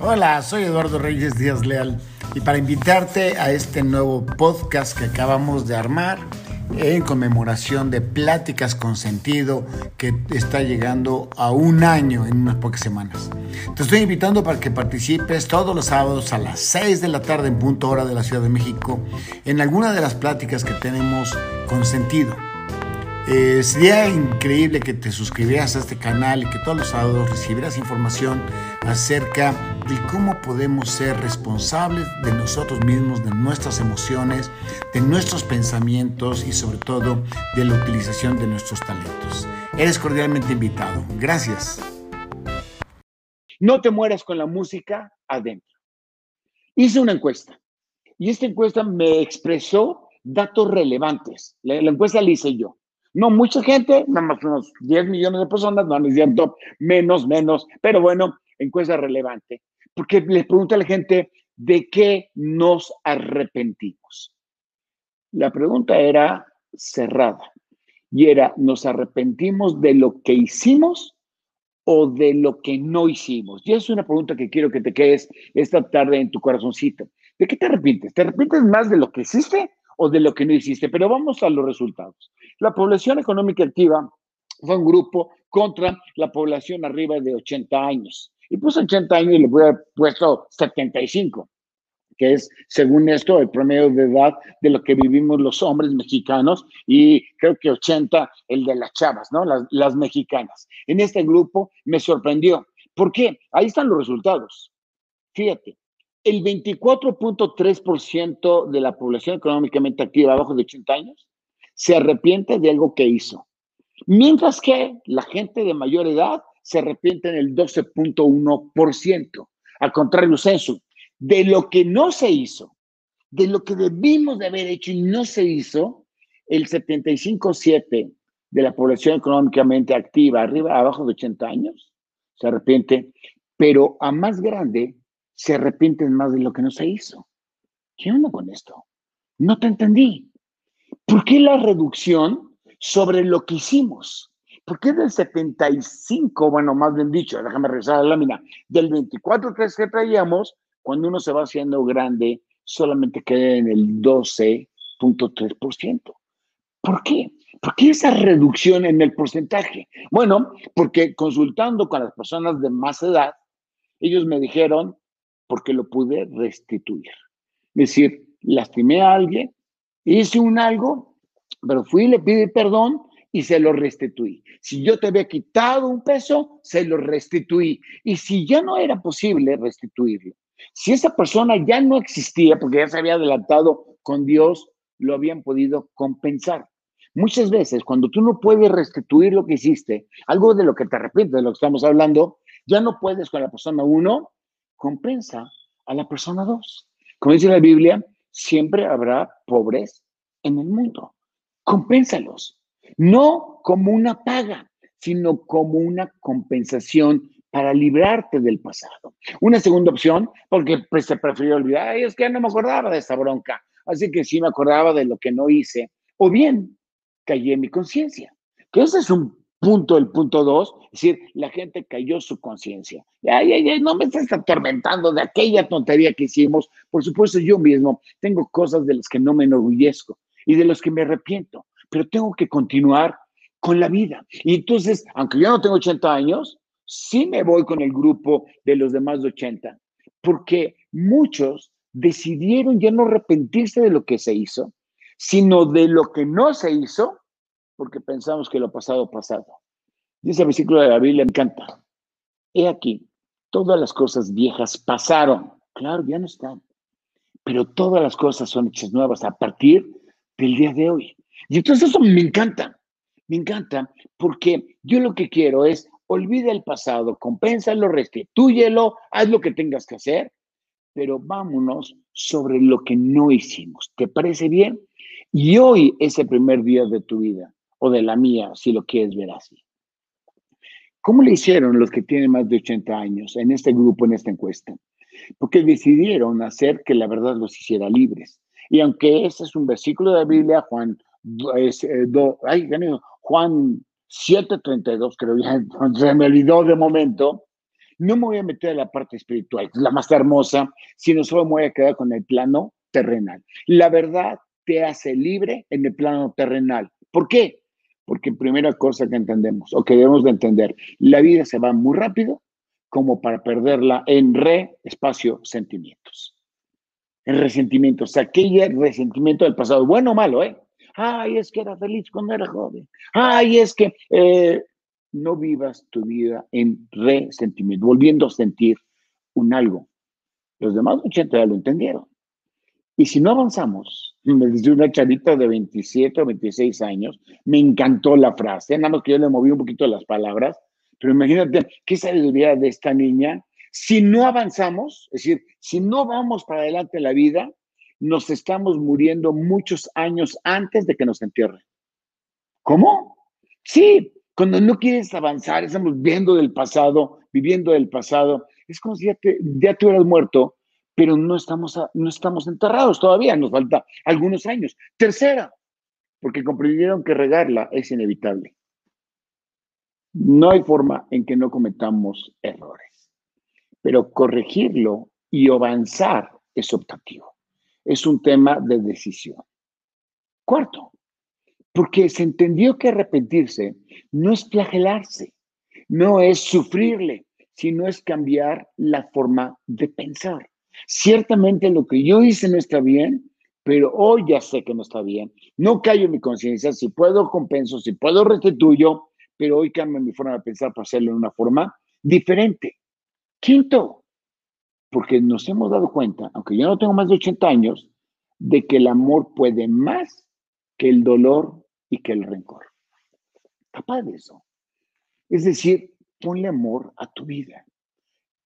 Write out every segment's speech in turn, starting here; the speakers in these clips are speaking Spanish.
Hola, soy Eduardo Reyes Díaz Leal y para invitarte a este nuevo podcast que acabamos de armar en conmemoración de Pláticas con Sentido que está llegando a un año en unas pocas semanas. Te estoy invitando para que participes todos los sábados a las 6 de la tarde en punto hora de la Ciudad de México en alguna de las pláticas que tenemos con sentido. Eh, sería increíble que te suscribieras a este canal y que todos los sábados recibieras información acerca de cómo podemos ser responsables de nosotros mismos, de nuestras emociones, de nuestros pensamientos y sobre todo de la utilización de nuestros talentos. Eres cordialmente invitado. Gracias. No te mueras con la música adentro. Hice una encuesta y esta encuesta me expresó datos relevantes. La, la encuesta la hice yo. No mucha gente, nada más unos 10 millones de personas, no es cierto, menos, menos, pero bueno, encuesta relevante, porque les pregunta a la gente de qué nos arrepentimos. La pregunta era cerrada y era, ¿nos arrepentimos de lo que hicimos o de lo que no hicimos? Y es una pregunta que quiero que te quedes esta tarde en tu corazoncito. ¿De qué te arrepientes? ¿Te arrepientes más de lo que hiciste o de lo que no hiciste. Pero vamos a los resultados. La población económica activa fue un grupo contra la población arriba de 80 años. Y puso 80 años y le voy a puesto 75, que es, según esto, el promedio de edad de lo que vivimos los hombres mexicanos y creo que 80 el de las chavas, ¿no? Las, las mexicanas. En este grupo me sorprendió. ¿Por qué? Ahí están los resultados. Fíjate, el 24.3% de la población económicamente activa abajo de 80 años se arrepiente de algo que hizo. Mientras que la gente de mayor edad se arrepiente en el 12.1%. Al contrario, censo, de lo que no se hizo, de lo que debimos de haber hecho y no se hizo, el 75.7% de la población económicamente activa, arriba, abajo de 80 años, se arrepiente, pero a más grande se arrepienten más de lo que no se hizo. ¿Qué onda con esto? No te entendí. ¿Por qué la reducción sobre lo que hicimos? ¿Por qué del 75, bueno, más bien dicho, déjame regresar a la lámina, del 24 que traíamos, cuando uno se va haciendo grande, solamente queda en el 12.3%? ¿Por qué? ¿Por qué esa reducción en el porcentaje? Bueno, porque consultando con las personas de más edad, ellos me dijeron porque lo pude restituir. Es decir, lastimé a alguien, hice un algo, pero fui y le pedí perdón y se lo restituí. Si yo te había quitado un peso, se lo restituí. Y si ya no era posible restituirlo, si esa persona ya no existía porque ya se había adelantado con Dios, lo habían podido compensar. Muchas veces, cuando tú no puedes restituir lo que hiciste, algo de lo que te arrepientes, de lo que estamos hablando, ya no puedes con la persona uno compensa a la persona dos. Como dice la Biblia, siempre habrá pobres en el mundo. Compénsalos. No como una paga, sino como una compensación para librarte del pasado. Una segunda opción, porque pues, se prefirió olvidar, Ay, es que no me acordaba de esta bronca, así que sí me acordaba de lo que no hice. O bien, callé mi conciencia, que ese es un punto, el punto dos, es decir, la gente cayó su conciencia. Ay, ay, ay, no me estás atormentando de aquella tontería que hicimos. Por supuesto, yo mismo tengo cosas de las que no me enorgullezco y de las que me arrepiento, pero tengo que continuar con la vida. Y entonces, aunque yo no tengo 80 años, sí me voy con el grupo de los demás de 80, porque muchos decidieron ya no arrepentirse de lo que se hizo, sino de lo que no se hizo porque pensamos que lo pasado pasado. Y ese versículo de la Biblia me encanta. He aquí, todas las cosas viejas pasaron. Claro, ya no están. Pero todas las cosas son hechas nuevas a partir del día de hoy. Y entonces eso me encanta. Me encanta porque yo lo que quiero es olvida el pasado, compénsalo, restitúyelo, haz lo que tengas que hacer, pero vámonos sobre lo que no hicimos. ¿Te parece bien? Y hoy es el primer día de tu vida o de la mía, si lo quieres ver así. ¿Cómo le hicieron los que tienen más de 80 años en este grupo, en esta encuesta? Porque decidieron hacer que la verdad los hiciera libres. Y aunque ese es un versículo de la Biblia, Juan, es, eh, ay, Juan 7:32, creo ya, se me olvidó de momento, no me voy a meter a la parte espiritual, la más hermosa, sino solo me voy a quedar con el plano terrenal. La verdad te hace libre en el plano terrenal. ¿Por qué? Porque primera cosa que entendemos o que debemos de entender, la vida se va muy rápido como para perderla en re espacio sentimientos. En resentimientos, aquel resentimiento del pasado, bueno o malo, ¿eh? Ay, es que era feliz cuando era joven. Ay, es que eh, no vivas tu vida en resentimiento, volviendo a sentir un algo. Los demás 80 ya lo entendieron. Y si no avanzamos, me dice una chavita de 27 o 26 años, me encantó la frase, nada más que yo le moví un poquito las palabras, pero imagínate qué sabiduría de esta niña. Si no avanzamos, es decir, si no vamos para adelante en la vida, nos estamos muriendo muchos años antes de que nos entierren. ¿Cómo? Sí, cuando no quieres avanzar, estamos viendo del pasado, viviendo del pasado, es como si ya te, ya hubieras muerto, pero no estamos, no estamos enterrados todavía, nos falta algunos años. Tercera, porque comprendieron que regarla es inevitable. No hay forma en que no cometamos errores, pero corregirlo y avanzar es optativo. Es un tema de decisión. Cuarto, porque se entendió que arrepentirse no es flagelarse, no es sufrirle, sino es cambiar la forma de pensar. Ciertamente lo que yo hice no está bien, pero hoy ya sé que no está bien. No callo mi conciencia, si puedo compenso, si puedo restituyo, pero hoy cambio mi forma de pensar para hacerlo de una forma diferente. Quinto, porque nos hemos dado cuenta, aunque yo no tengo más de 80 años, de que el amor puede más que el dolor y que el rencor. Capaz de eso. Es decir, ponle amor a tu vida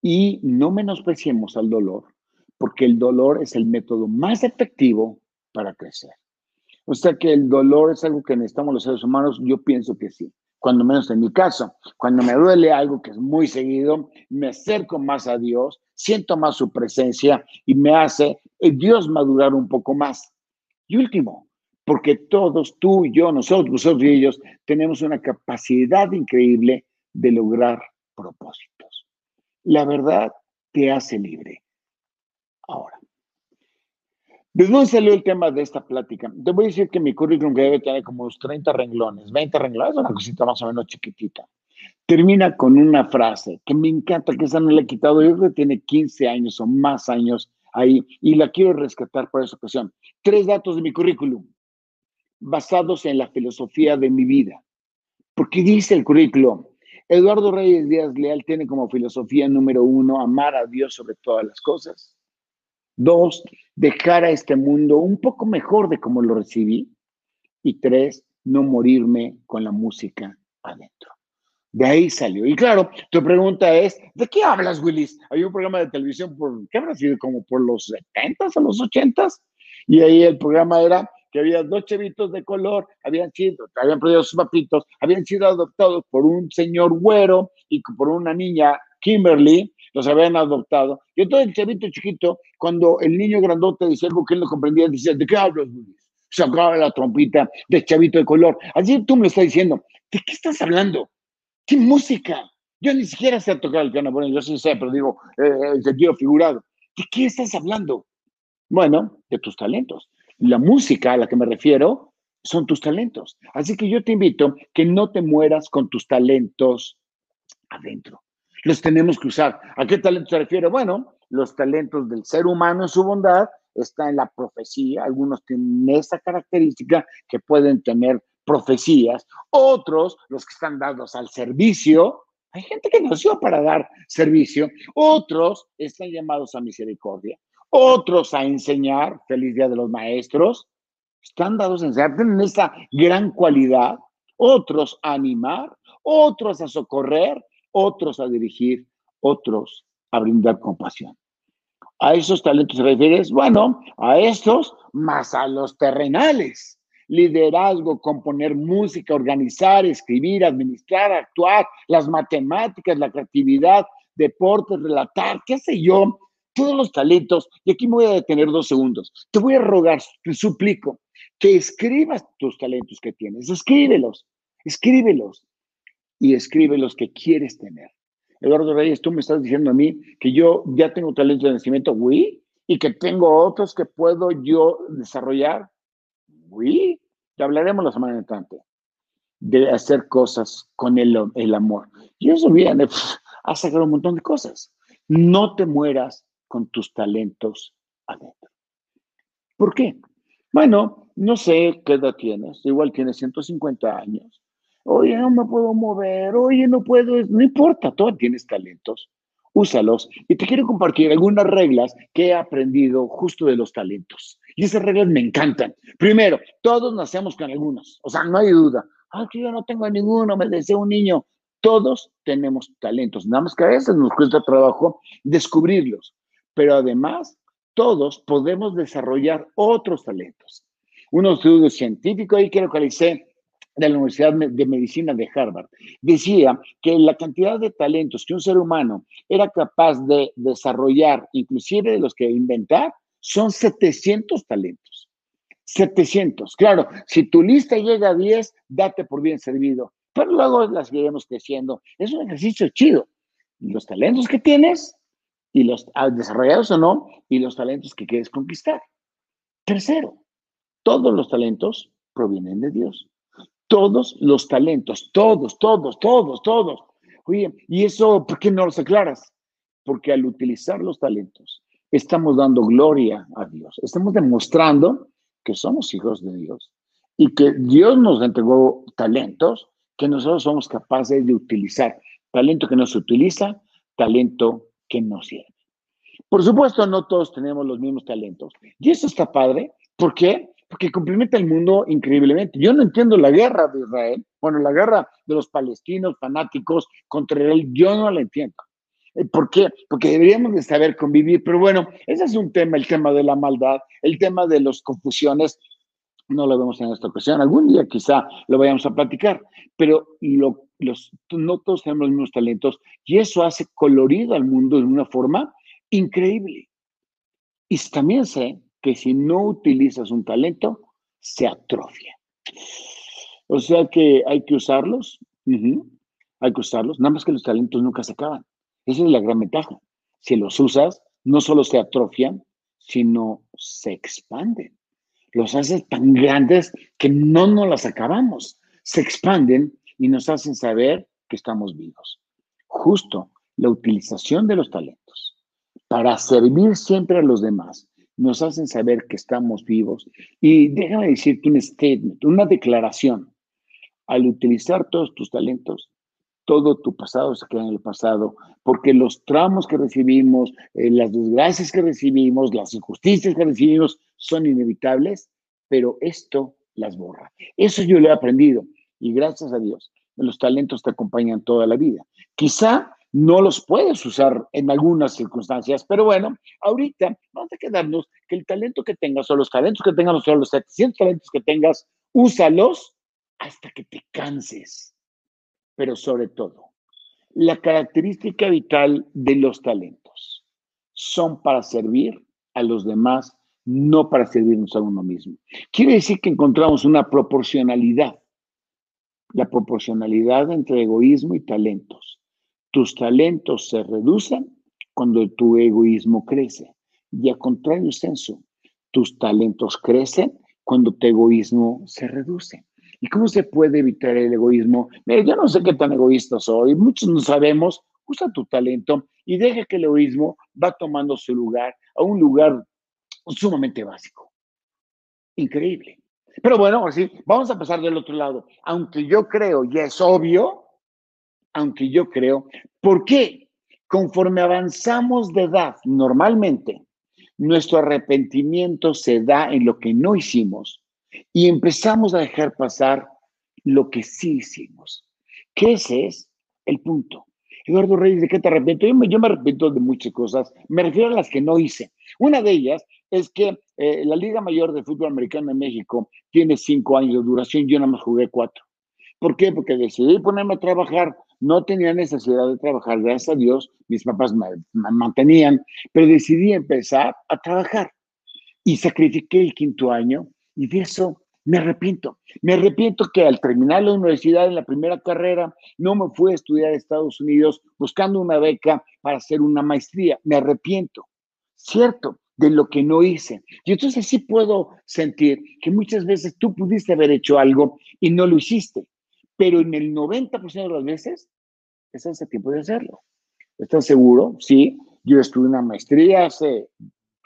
y no menospreciemos al dolor, porque el dolor es el método más efectivo para crecer. O sea que el dolor es algo que necesitamos los seres humanos, yo pienso que sí cuando menos en mi caso. Cuando me duele algo que es muy seguido, me acerco más a Dios, siento más su presencia y me hace eh, Dios madurar un poco más. Y último, porque todos, tú y yo, nosotros, nosotros y ellos, tenemos una capacidad increíble de lograr propósitos. La verdad te hace libre. Ahora, ¿Desde dónde salió el tema de esta plática? Te voy a decir que mi currículum que debe tener como unos 30 renglones, 20 renglones, una cosita más o menos chiquitita. Termina con una frase que me encanta, que esa no la he quitado, yo creo que tiene 15 años o más años ahí y la quiero rescatar por esa ocasión. Tres datos de mi currículum basados en la filosofía de mi vida. Porque dice el currículum, Eduardo Reyes Díaz Leal tiene como filosofía número uno amar a Dios sobre todas las cosas. Dos, dejar a este mundo un poco mejor de como lo recibí. Y tres, no morirme con la música adentro. De ahí salió. Y claro, tu pregunta es, ¿de qué hablas, Willis? Hay un programa de televisión por, ¿qué habrá sido? Como por los 70 o los 80 Y ahí el programa era que había dos chevitos de color, habían sido, habían perdido sus papitos, habían sido adoptados por un señor güero y por una niña, Kimberly, los habían adoptado. Y entonces el chavito chiquito, cuando el niño grandote decía algo que él no comprendía, decía, ¿de qué hablas, Luis? Sacaba la trompita de chavito de color. Así tú me estás diciendo, ¿de qué estás hablando? ¿Qué música? Yo ni siquiera sé tocar el piano, bueno, yo sí sé, pero digo, eh, el sentido figurado. ¿De qué estás hablando? Bueno, de tus talentos. La música a la que me refiero son tus talentos. Así que yo te invito que no te mueras con tus talentos adentro los tenemos que usar. ¿A qué talento se refiere? Bueno, los talentos del ser humano en su bondad está en la profecía. Algunos tienen esa característica que pueden tener profecías. Otros, los que están dados al servicio, hay gente que nació para dar servicio. Otros están llamados a misericordia. Otros a enseñar. Feliz Día de los Maestros. Están dados a enseñar. Tienen esa gran cualidad. Otros a animar. Otros a socorrer otros a dirigir, otros a brindar compasión. ¿A esos talentos se refieres? Bueno, a estos más a los terrenales. Liderazgo, componer música, organizar, escribir, administrar, actuar, las matemáticas, la creatividad, deportes, relatar, qué sé yo, todos los talentos. Y aquí me voy a detener dos segundos. Te voy a rogar, te suplico, que escribas tus talentos que tienes. Escríbelos, escríbelos y escribe los que quieres tener. Eduardo Reyes, tú me estás diciendo a mí que yo ya tengo talento de nacimiento, oui, y que tengo otros que puedo yo desarrollar, oui. Te hablaremos la semana entrante de hacer cosas con el, el amor. Y eso viene a sacar un montón de cosas. No te mueras con tus talentos adentro. ¿Por qué? Bueno, no sé qué edad tienes, igual tienes 150 años. Oye, no me puedo mover, oye, no puedo, no importa, tú tienes talentos, úsalos. Y te quiero compartir algunas reglas que he aprendido justo de los talentos. Y esas reglas me encantan. Primero, todos nacemos con algunos, o sea, no hay duda. Ah, que yo no tengo ninguno, me deseo un niño. Todos tenemos talentos, nada más que a veces nos cuesta trabajo descubrirlos, pero además todos podemos desarrollar otros talentos. Un estudio científico ahí que localicé de la Universidad de Medicina de Harvard decía que la cantidad de talentos que un ser humano era capaz de desarrollar, inclusive de los que inventar, son 700 talentos. 700. Claro, si tu lista llega a 10, date por bien servido. Pero luego las iremos creciendo. Es un ejercicio chido. Los talentos que tienes y los ah, desarrollados o no, y los talentos que quieres conquistar. Tercero, todos los talentos provienen de Dios. Todos los talentos, todos, todos, todos, todos. Oye, ¿y eso por qué no los aclaras? Porque al utilizar los talentos, estamos dando gloria a Dios. Estamos demostrando que somos hijos de Dios y que Dios nos entregó talentos que nosotros somos capaces de utilizar. Talento que no se utiliza, talento que no sirve. Por supuesto, no todos tenemos los mismos talentos. Y eso está padre. ¿Por qué? Porque complementa el mundo increíblemente. Yo no entiendo la guerra de Israel. Bueno, la guerra de los palestinos fanáticos contra Israel, yo no la entiendo. Eh, ¿Por qué? Porque deberíamos de saber convivir. Pero bueno, ese es un tema, el tema de la maldad, el tema de las confusiones. No lo vemos en esta ocasión. Algún día quizá lo vayamos a platicar. Pero lo los, no todos tenemos los mismos talentos y eso hace colorido al mundo de una forma increíble. Y también sé que si no utilizas un talento, se atrofia. O sea que hay que usarlos, hay que usarlos, nada más que los talentos nunca se acaban. Esa es la gran ventaja. Si los usas, no solo se atrofian, sino se expanden. Los haces tan grandes que no nos las acabamos. Se expanden y nos hacen saber que estamos vivos. Justo la utilización de los talentos para servir siempre a los demás nos hacen saber que estamos vivos. Y déjame decirte un statement, una declaración. Al utilizar todos tus talentos, todo tu pasado se queda en el pasado, porque los tramos que recibimos, eh, las desgracias que recibimos, las injusticias que recibimos son inevitables, pero esto las borra. Eso yo lo he aprendido. Y gracias a Dios, los talentos te acompañan toda la vida. Quizá no los puedes usar en algunas circunstancias, pero bueno, ahorita vamos a quedarnos que el talento que tengas o los talentos que tengas o los 700 talentos que tengas, úsalos hasta que te canses. Pero sobre todo, la característica vital de los talentos son para servir a los demás, no para servirnos a uno mismo. Quiere decir que encontramos una proporcionalidad la proporcionalidad entre egoísmo y talentos. Tus talentos se reducen cuando tu egoísmo crece. Y a contrario senso, tus talentos crecen cuando tu egoísmo se reduce. ¿Y cómo se puede evitar el egoísmo? Mira, yo no sé qué tan egoísta soy, muchos no sabemos. Usa tu talento y deja que el egoísmo va tomando su lugar a un lugar sumamente básico. Increíble. Pero bueno, así, vamos a pasar del otro lado. Aunque yo creo, y es obvio, aunque yo creo, ¿por qué? Conforme avanzamos de edad, normalmente, nuestro arrepentimiento se da en lo que no hicimos y empezamos a dejar pasar lo que sí hicimos. Que ese es el punto. Eduardo Reyes, ¿de qué te arrepiento? Yo me, yo me arrepiento de muchas cosas. Me refiero a las que no hice. Una de ellas es que eh, la Liga Mayor de Fútbol Americano en México tiene cinco años de duración, yo nada más jugué cuatro. ¿Por qué? Porque decidí ponerme a trabajar, no tenía necesidad de trabajar, gracias a Dios, mis papás me, mantenían, pero decidí empezar a trabajar y sacrifiqué el quinto año y de eso me arrepiento. Me arrepiento que al terminar la universidad en la primera carrera no me fui a estudiar a Estados Unidos buscando una beca para hacer una maestría. Me arrepiento. Cierto, de lo que no hice. Y entonces sí puedo sentir que muchas veces tú pudiste haber hecho algo y no lo hiciste, pero en el 90% de las veces estás a tiempo de hacerlo. ¿Estás seguro? Sí. Yo estudié una maestría hace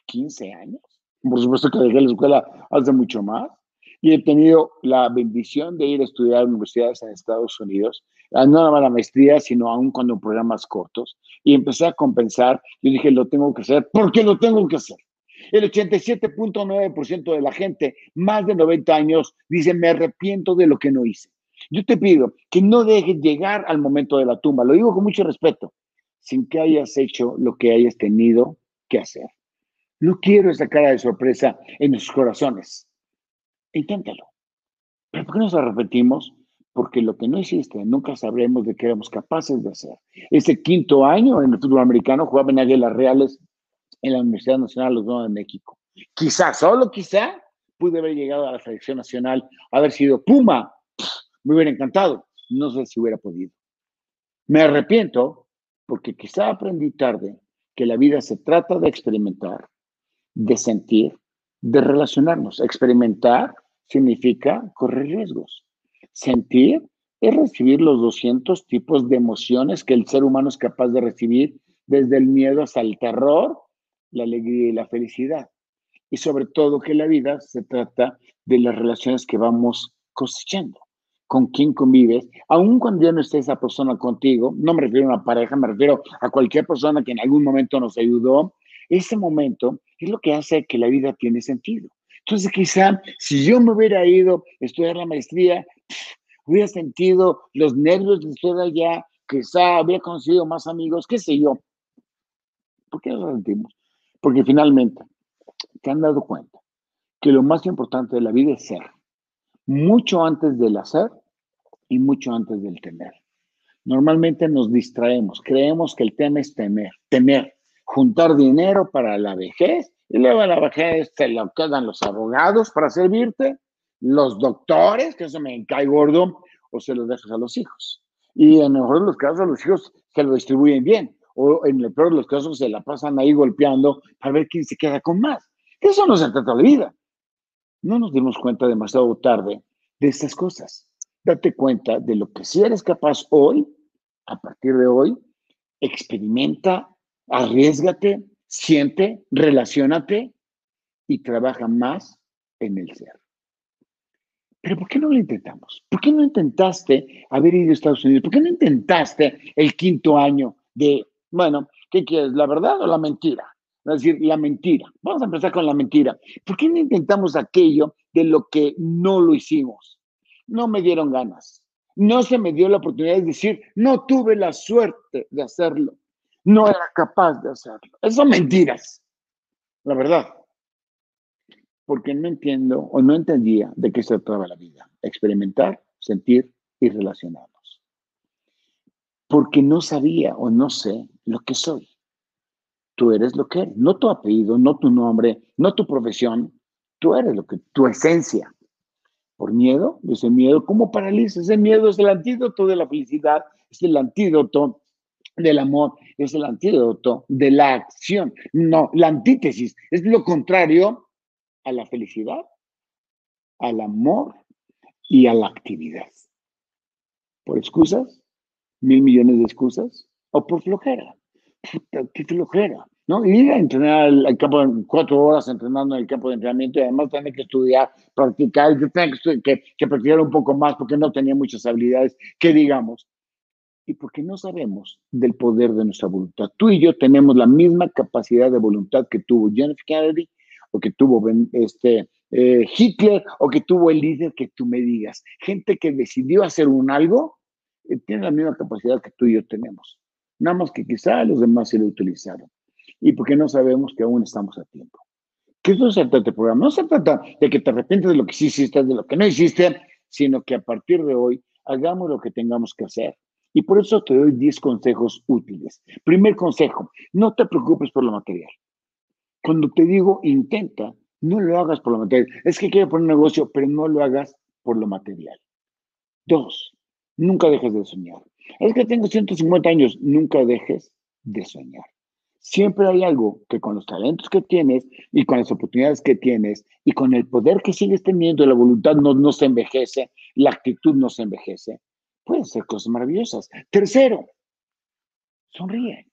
15 años. Por supuesto que dejé la escuela hace mucho más y he tenido la bendición de ir a estudiar universidades en Estados Unidos, no nada más la maestría, sino aún cuando programas cortos, y empecé a compensar, yo dije, lo tengo que hacer, ¿por qué lo tengo que hacer? El 87.9% de la gente, más de 90 años, dice, me arrepiento de lo que no hice. Yo te pido que no dejes llegar al momento de la tumba, lo digo con mucho respeto, sin que hayas hecho lo que hayas tenido que hacer. No quiero esa cara de sorpresa en nuestros corazones inténtalo. ¿Pero por qué nos arrepentimos? Porque lo que no hiciste nunca sabremos de qué éramos capaces de hacer. Ese quinto año en el fútbol americano jugaba en Águilas Reales en la Universidad Nacional Nuevos de México. Quizá, solo quizá, pude haber llegado a la selección nacional, haber sido Puma. Me hubiera encantado. No sé si hubiera podido. Me arrepiento porque quizá aprendí tarde que la vida se trata de experimentar, de sentir, de relacionarnos. Experimentar significa correr riesgos. Sentir es recibir los 200 tipos de emociones que el ser humano es capaz de recibir, desde el miedo hasta el terror, la alegría y la felicidad. Y sobre todo que la vida se trata de las relaciones que vamos cosechando, con quién convives, aun cuando ya no esté esa persona contigo, no me refiero a una pareja, me refiero a cualquier persona que en algún momento nos ayudó, ese momento es lo que hace que la vida tiene sentido. Entonces, quizá si yo me hubiera ido a estudiar la maestría, hubiera sentido los nervios de estar allá, quizá habría conocido más amigos, qué sé yo. ¿Por qué lo sentimos? Porque finalmente te han dado cuenta que lo más importante de la vida es ser. Mucho antes del hacer y mucho antes del temer. Normalmente nos distraemos, creemos que el tema es temer, temer, juntar dinero para la vejez y luego a la vejez te lo quedan los abogados para servirte, los doctores, que eso me cae gordo, o se los dejas a los hijos. Y en el mejor de los casos, los hijos se lo distribuyen bien. O en el peor de los casos, se la pasan ahí golpeando para ver quién se queda con más. Eso no se trata de vida. No nos dimos cuenta demasiado tarde de estas cosas. Date cuenta de lo que si eres capaz hoy, a partir de hoy, experimenta, arriesgate, siente, relacionate y trabaja más en el ser. Pero ¿por qué no lo intentamos? ¿Por qué no intentaste haber ido a Estados Unidos? ¿Por qué no intentaste el quinto año de, bueno, ¿qué quieres? ¿La verdad o la mentira? Es decir, la mentira. Vamos a empezar con la mentira. ¿Por qué no intentamos aquello de lo que no lo hicimos? No me dieron ganas. No se me dio la oportunidad de decir, no tuve la suerte de hacerlo no era capaz de hacerlo. Eso son mentiras, la verdad. Porque no entiendo o no entendía de qué se trataba la vida. Experimentar, sentir y relacionarnos. Porque no sabía o no sé lo que soy. Tú eres lo que eres, no tu apellido, no tu nombre, no tu profesión. Tú eres lo que, tu esencia. Por miedo, ese miedo, ¿cómo paraliza? Ese miedo es el antídoto de la felicidad, es el antídoto del amor es el antídoto de la acción. No, la antítesis es lo contrario a la felicidad, al amor y a la actividad. ¿Por excusas? ¿Mil millones de excusas? ¿O por flojera? qué flojera. ¿no? Ir a entrenar al, campo, cuatro horas entrenando en el campo de entrenamiento y además tener que estudiar, practicar, yo tenía que, que, practicar un poco más porque no tenía muchas habilidades, que digamos y porque no sabemos del poder de nuestra voluntad. Tú y yo tenemos la misma capacidad de voluntad que tuvo John Kennedy o que tuvo este, eh, Hitler o que tuvo el líder que tú me digas. Gente que decidió hacer un algo eh, tiene la misma capacidad que tú y yo tenemos. Nada más que quizá los demás se lo utilizaron. Y porque no sabemos que aún estamos a tiempo. ¿Qué es se trata este programa? No se trata de que te arrepientes de lo que sí hiciste, de lo que no hiciste, sino que a partir de hoy hagamos lo que tengamos que hacer y por eso te doy 10 consejos útiles. Primer consejo, no te preocupes por lo material. Cuando te digo intenta, No lo hagas por lo material. Es que quiero poner un negocio, pero no lo hagas por lo material. Dos, nunca dejes de soñar. Es que tengo 150 años, nunca dejes de soñar. Siempre hay algo que con los talentos que tienes y con las oportunidades que tienes y con el poder que sigues teniendo, la voluntad no, no se envejece, la actitud no se envejece, pueden ser cosas maravillosas. Tercero, sonríe,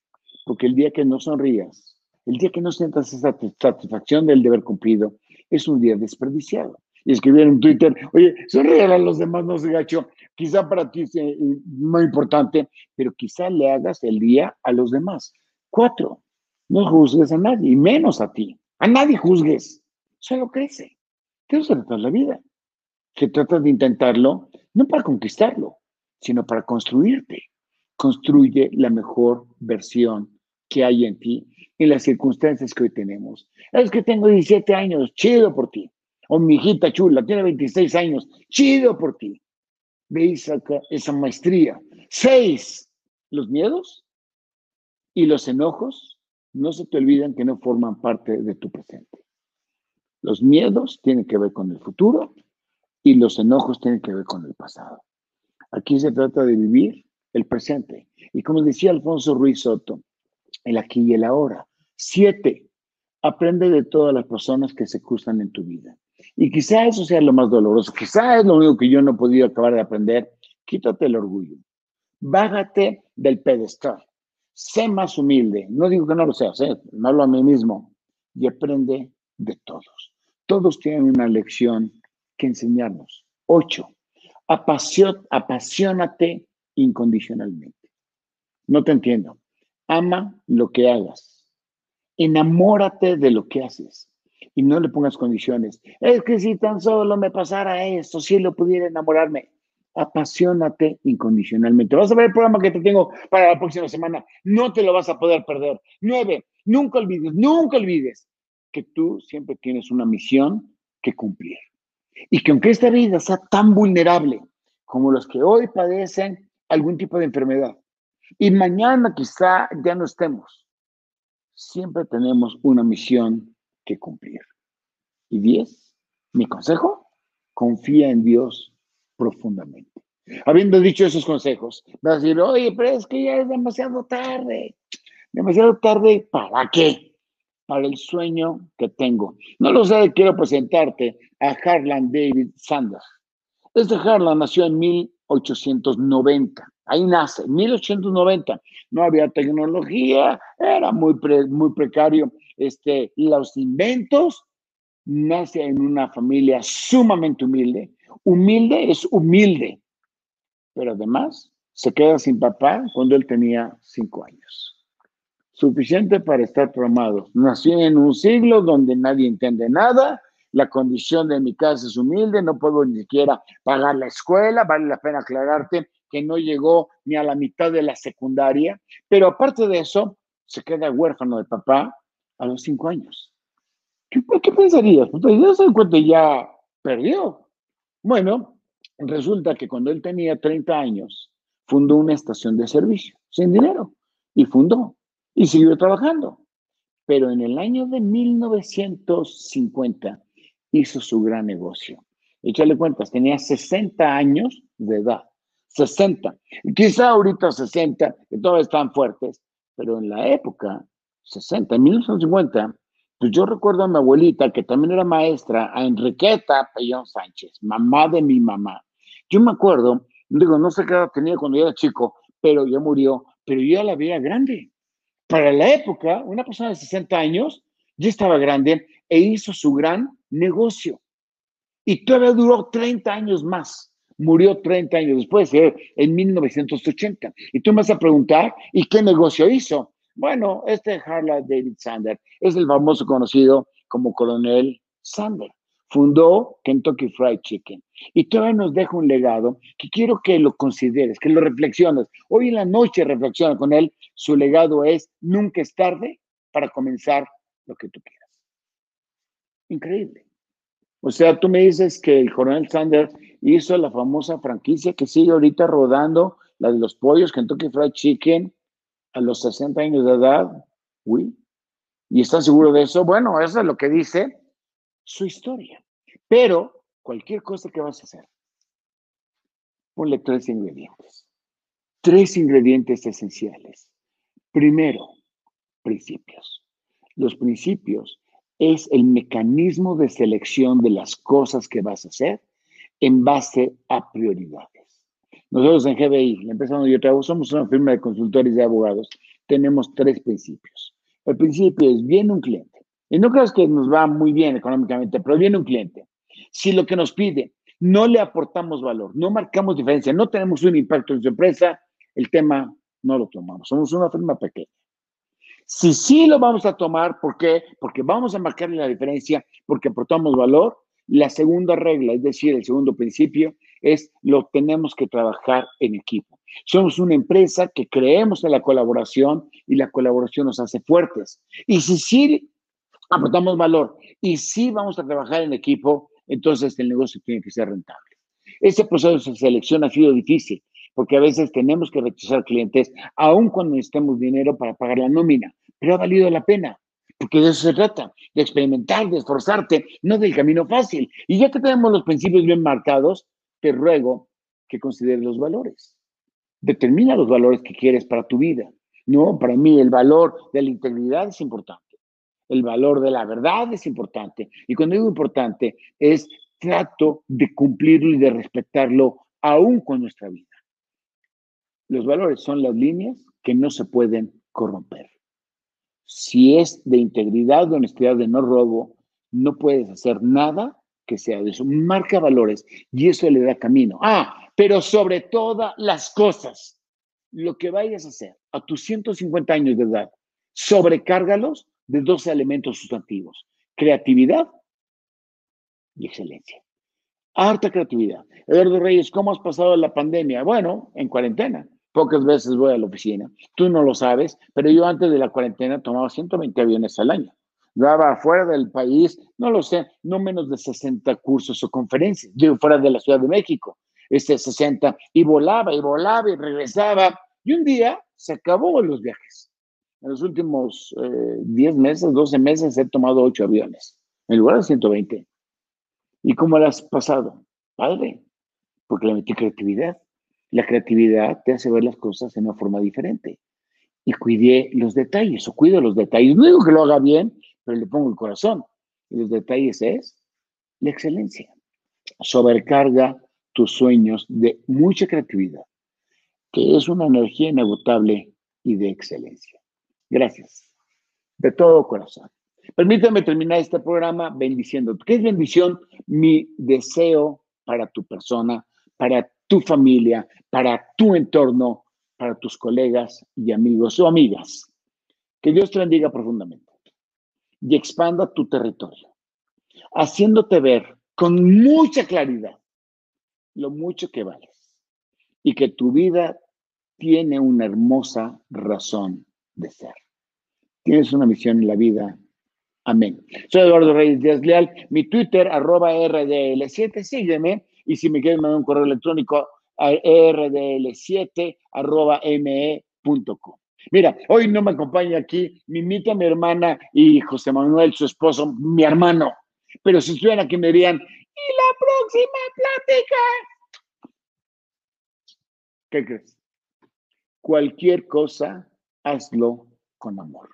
porque el día que no sonrías, el día que no sientas esa satisfacción del deber cumplido, es un día desperdiciado. Y escribieron en Twitter, oye, sonríe a los demás, no se gacho. Quizá para ti es muy importante, pero quizá le hagas el día a los demás. Cuatro, no juzgues a nadie, y menos a ti. A nadie juzgues, solo crece. Se trata la vida. Se trata de intentarlo, no para conquistarlo, sino para construirte. Construye la mejor versión que hay en ti en las circunstancias que hoy tenemos. Es que tengo 17 años, chido por ti. O mi hijita chula, tiene 26 años, chido por ti. Veis acá esa maestría. Seis, los miedos y los enojos no se te olvidan que no forman parte de tu presente. Los miedos tienen que ver con el futuro y los enojos tienen que ver con el pasado. Aquí se trata de vivir el presente. Y como decía Alfonso Ruiz Soto, el aquí y el ahora. Siete, aprende de todas las personas que se cruzan en tu vida. Y quizá eso sea lo más doloroso, quizá es lo único que yo no he podido acabar de aprender. Quítate el orgullo. Bájate del pedestal sé más humilde. No digo que no lo seas, ¿eh? hablo a mí mismo. Y aprende de todos. Todos tienen una lección que enseñarnos. Ocho, apasionate incondicionalmente. No te entiendo. Ama lo que hagas. Enamórate de lo que haces. Y no le pongas condiciones. Es que si tan solo me pasara esto, si lo pudiera enamorarme apasionate incondicionalmente. Vas a ver el programa que te tengo para la próxima semana. No te lo vas a poder perder. Nueve, nunca olvides, nunca olvides que tú siempre tienes una misión que cumplir. Y que aunque esta vida sea tan vulnerable como los que hoy padecen algún tipo de enfermedad, y mañana quizá ya no estemos, siempre tenemos una misión que cumplir. Y diez, mi consejo, confía en Dios profundamente. Habiendo dicho esos consejos, vas a decir, oye, pero es que ya es demasiado tarde. Demasiado tarde, ¿para qué? Para el sueño que tengo. No lo sé, quiero presentarte a Harlan David Sanders. Este Harlan nació en 1890. Ahí nace, 1890. No había tecnología, era muy, muy precario. Este, los inventos, nace en una familia sumamente humilde, Humilde es humilde, pero además se queda sin papá cuando él tenía cinco años. Suficiente para estar traumado. Nací en un siglo donde nadie entiende nada, la condición de mi casa es humilde, no puedo ni siquiera pagar la escuela, vale la pena aclararte que no llegó ni a la mitad de la secundaria, pero aparte de eso, se queda huérfano de papá a los cinco años. ¿Qué, qué pensarías? Pues ya se cuenta ya perdió. Bueno, resulta que cuando él tenía 30 años, fundó una estación de servicio, sin dinero, y fundó, y siguió trabajando. Pero en el año de 1950 hizo su gran negocio. Échale cuentas, tenía 60 años de edad. 60. Quizá ahorita 60, que todavía están fuertes, pero en la época, 60, en 1950, pues yo recuerdo a mi abuelita, que también era maestra, a Enriqueta Pellón Sánchez, mamá de mi mamá. Yo me acuerdo, digo, no sé qué edad tenía cuando yo era chico, pero ya murió, pero yo ya la veía grande. Para la época, una persona de 60 años ya estaba grande e hizo su gran negocio. Y todavía duró 30 años más. Murió 30 años después, eh, en 1980. Y tú me vas a preguntar, ¿y qué negocio hizo? Bueno, este Harlan David Sander es el famoso conocido como Coronel Sander. Fundó Kentucky Fried Chicken y todavía nos deja un legado que quiero que lo consideres, que lo reflexiones. Hoy en la noche reflexiona con él. Su legado es nunca es tarde para comenzar lo que tú quieras. Increíble. O sea, tú me dices que el coronel Sanders hizo la famosa franquicia que sigue ahorita rodando, la de los pollos, Kentucky Fried Chicken, a los 60 años de edad, uy, ¿y estás seguro de eso? Bueno, eso es lo que dice su historia. Pero cualquier cosa que vas a hacer, ponle tres ingredientes. Tres ingredientes esenciales. Primero, principios. Los principios es el mecanismo de selección de las cosas que vas a hacer en base a prioridades. Nosotros en GBI, la empresa donde yo trabajo, somos una firma de consultores de abogados, tenemos tres principios. El principio es, viene un cliente, y no creas que nos va muy bien económicamente, pero viene un cliente. Si lo que nos pide no le aportamos valor, no marcamos diferencia, no tenemos un impacto en su empresa, el tema no lo tomamos. Somos una firma pequeña. Si sí lo vamos a tomar, ¿por qué? Porque vamos a marcarle la diferencia, porque aportamos valor. La segunda regla, es decir, el segundo principio, es lo tenemos que trabajar en equipo. Somos una empresa que creemos en la colaboración y la colaboración nos hace fuertes. Y si sí aportamos valor y sí vamos a trabajar en equipo, entonces el negocio tiene que ser rentable. Ese proceso de selección ha sido difícil porque a veces tenemos que rechazar clientes aun cuando necesitemos dinero para pagar la nómina, pero ha valido la pena, porque de eso se trata, de experimentar, de esforzarte, no del camino fácil. Y ya que tenemos los principios bien marcados, te ruego que consideres los valores. Determina los valores que quieres para tu vida. No, para mí el valor de la integridad es importante. El valor de la verdad es importante. Y cuando digo importante, es trato de cumplirlo y de respetarlo aún con nuestra vida. Los valores son las líneas que no se pueden corromper. Si es de integridad, de honestidad, de no robo, no puedes hacer nada que sea de eso. Marca valores y eso le da camino. Ah, pero sobre todas las cosas, lo que vayas a hacer a tus 150 años de edad, sobrecárgalos de dos elementos sustantivos, creatividad y excelencia. Harta creatividad. Eduardo Reyes, ¿cómo has pasado la pandemia? Bueno, en cuarentena. Pocas veces voy a la oficina. Tú no lo sabes, pero yo antes de la cuarentena tomaba 120 aviones al año. Daba fuera del país, no lo sé, no menos de 60 cursos o conferencias. Yo fuera de la Ciudad de México, este 60, y volaba y volaba y regresaba. Y un día se acabó los viajes. En los últimos 10 eh, meses, 12 meses, he tomado 8 aviones, en lugar de 120. ¿Y cómo lo has pasado? Padre, porque le metí creatividad. La creatividad te hace ver las cosas de una forma diferente. Y cuidé los detalles, o cuido los detalles. No digo que lo haga bien, le pongo el corazón. Y los detalles es la excelencia. Sobrecarga tus sueños de mucha creatividad, que es una energía inagotable y de excelencia. Gracias. De todo corazón. Permítame terminar este programa bendiciendo. ¿Qué es bendición? Mi deseo para tu persona, para tu familia, para tu entorno, para tus colegas y amigos o amigas. Que Dios te bendiga profundamente y expanda tu territorio, haciéndote ver con mucha claridad lo mucho que vales y que tu vida tiene una hermosa razón de ser. Tienes una misión en la vida. Amén. Soy Eduardo Reyes Díaz Leal. Mi Twitter, arroba RDL7. Sígueme. Y si me quieres mandar un correo electrónico, a rdl7 arroba me.com. Mira, hoy no me acompaña aquí Mimita, mi hermana, y José Manuel, su esposo, mi hermano. Pero si estuvieran aquí me dirían, ¿y la próxima plática? ¿Qué crees? Cualquier cosa, hazlo con amor.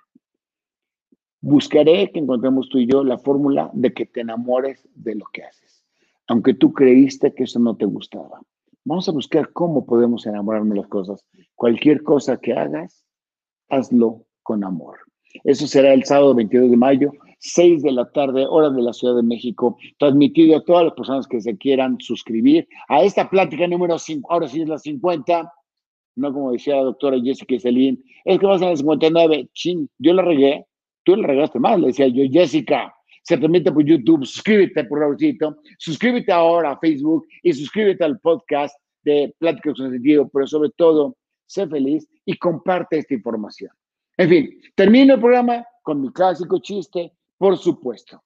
Buscaré que encontremos tú y yo la fórmula de que te enamores de lo que haces, aunque tú creíste que eso no te gustaba. Vamos a buscar cómo podemos enamorarnos de las cosas. Cualquier cosa que hagas, hazlo con amor. Eso será el sábado 22 de mayo, 6 de la tarde, hora de la Ciudad de México, transmitido a todas las personas que se quieran suscribir a esta plática número 5, ahora sí es la 50, no como decía la doctora Jessica Celine, es que va a ser la 59, ching, yo la regué, tú la regaste más, le decía yo, Jessica, se transmite por YouTube, suscríbete por favorcito, suscríbete ahora a Facebook y suscríbete al podcast de Pláticas con Sentido, pero sobre todo, sé feliz y comparte esta información. En fin, termino el programa con mi clásico chiste, por supuesto.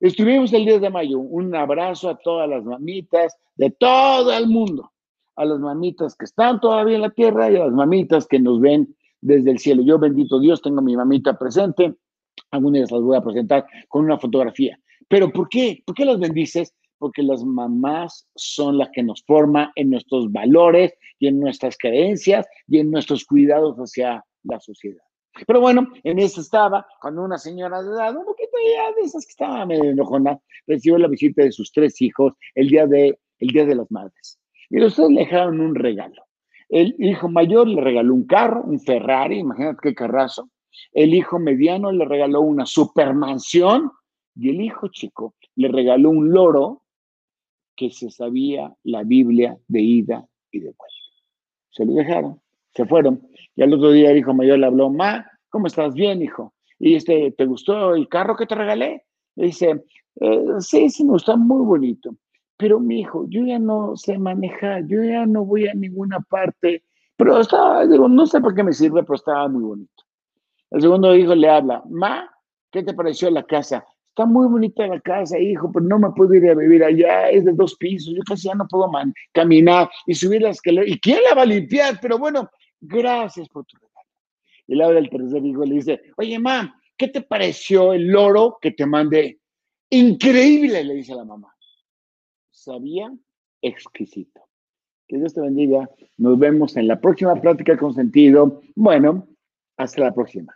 Estuvimos el 10 de mayo. Un abrazo a todas las mamitas de todo el mundo. A las mamitas que están todavía en la tierra y a las mamitas que nos ven desde el cielo. Yo, bendito Dios, tengo a mi mamita presente. Algunas las voy a presentar con una fotografía. ¿Pero por qué? ¿Por qué las bendices? Porque las mamás son las que nos forman en nuestros valores y en nuestras creencias y en nuestros cuidados hacia la sociedad. Pero bueno, en eso estaba, cuando una señora de edad, un poquito ya de esas que estaba medio enojona, recibió la visita de sus tres hijos el día de, el día de las madres. Y los tres le dejaron un regalo. El hijo mayor le regaló un carro, un Ferrari, imagínate qué carrazo. El hijo mediano le regaló una supermansión y el hijo chico le regaló un loro que se sabía la Biblia de ida y de vuelta. Se lo dejaron, se fueron. Y al otro día el hijo mayor le habló, Ma, ¿cómo estás? Bien, hijo. ¿Y este, te gustó el carro que te regalé? Le dice, eh, sí, sí, me gusta, muy bonito. Pero mi hijo, yo ya no sé manejar, yo ya no voy a ninguna parte. Pero estaba, digo, no sé por qué me sirve, pero estaba muy bonito. El segundo hijo le habla, Ma, ¿qué te pareció la casa? Está muy bonita la casa, hijo, pero no me puedo ir a vivir allá, es de dos pisos, yo casi ya no puedo caminar y subir las escalera. ¿Y quién la va a limpiar? Pero bueno, gracias por tu regalo. Y le habla el tercer hijo le dice, oye, mamá, ¿qué te pareció el loro que te mandé? Increíble, le dice la mamá. Sabía exquisito. Que Dios te bendiga. Nos vemos en la próxima plática con sentido. Bueno, hasta la próxima.